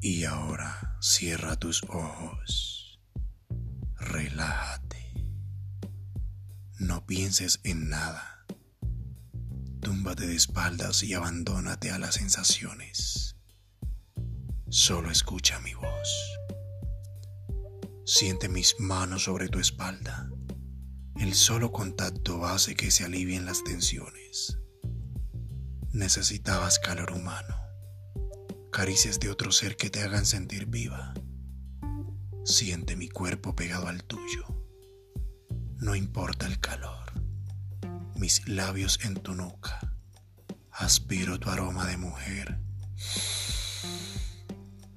Y ahora cierra tus ojos. Relájate. No pienses en nada. Túmbate de espaldas y abandónate a las sensaciones. Solo escucha mi voz. Siente mis manos sobre tu espalda. El solo contacto hace que se alivien las tensiones. Necesitabas calor humano, caricias de otro ser que te hagan sentir viva. Siente mi cuerpo pegado al tuyo. No importa el calor. Mis labios en tu nuca. Aspiro tu aroma de mujer.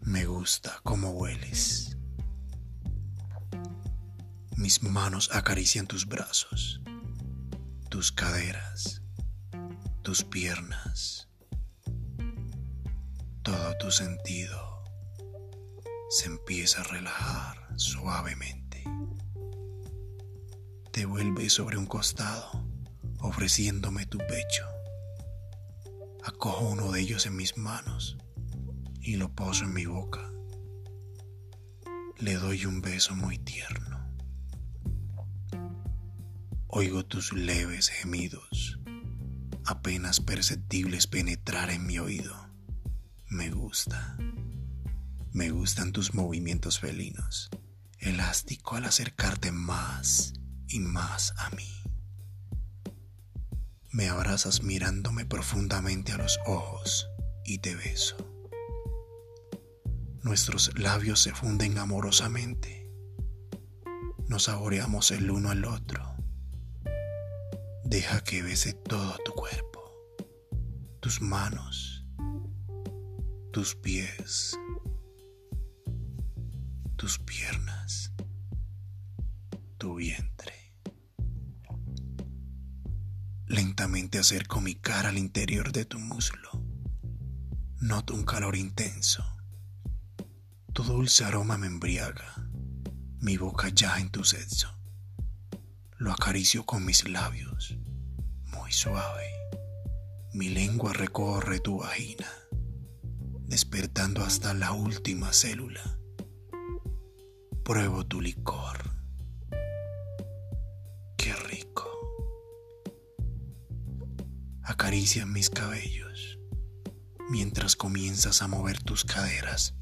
Me gusta cómo hueles. Mis manos acarician tus brazos, tus caderas, tus piernas. Todo tu sentido se empieza a relajar suavemente. Te vuelves sobre un costado, ofreciéndome tu pecho. Acojo uno de ellos en mis manos y lo poso en mi boca. Le doy un beso muy tierno. Oigo tus leves gemidos, apenas perceptibles penetrar en mi oído. Me gusta. Me gustan tus movimientos felinos, elástico al acercarte más y más a mí. Me abrazas mirándome profundamente a los ojos y te beso. Nuestros labios se funden amorosamente. Nos saboreamos el uno al otro. Deja que bese todo tu cuerpo, tus manos, tus pies, tus piernas, tu vientre. Lentamente acerco mi cara al interior de tu muslo. Noto un calor intenso tu dulce aroma me embriaga, mi boca ya en tu sexo. Lo acaricio con mis labios, muy suave. Mi lengua recorre tu vagina, despertando hasta la última célula. Pruebo tu licor. Qué rico. Acaricia mis cabellos mientras comienzas a mover tus caderas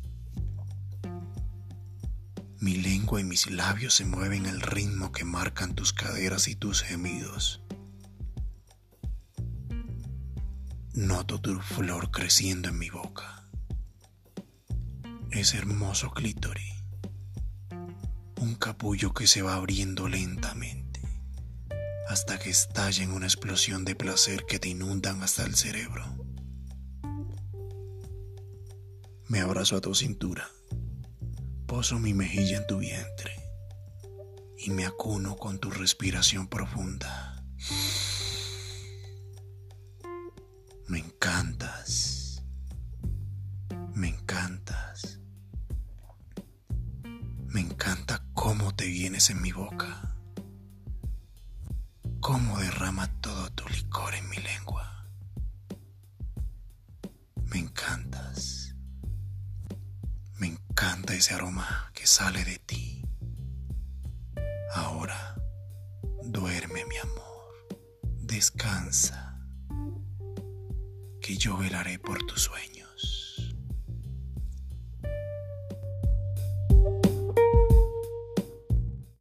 mi lengua y mis labios se mueven al ritmo que marcan tus caderas y tus gemidos. Noto tu flor creciendo en mi boca. Es hermoso clítoris. Un capullo que se va abriendo lentamente hasta que estalla en una explosión de placer que te inundan hasta el cerebro. Me abrazo a tu cintura Poso mi mejilla en tu vientre y me acuno con tu respiración profunda. Cómo te vienes en mi boca. Cómo derrama todo tu licor en mi lengua. Me encantas encanta ese aroma que sale de ti. Ahora, duerme mi amor, descansa, que yo velaré por tus sueños.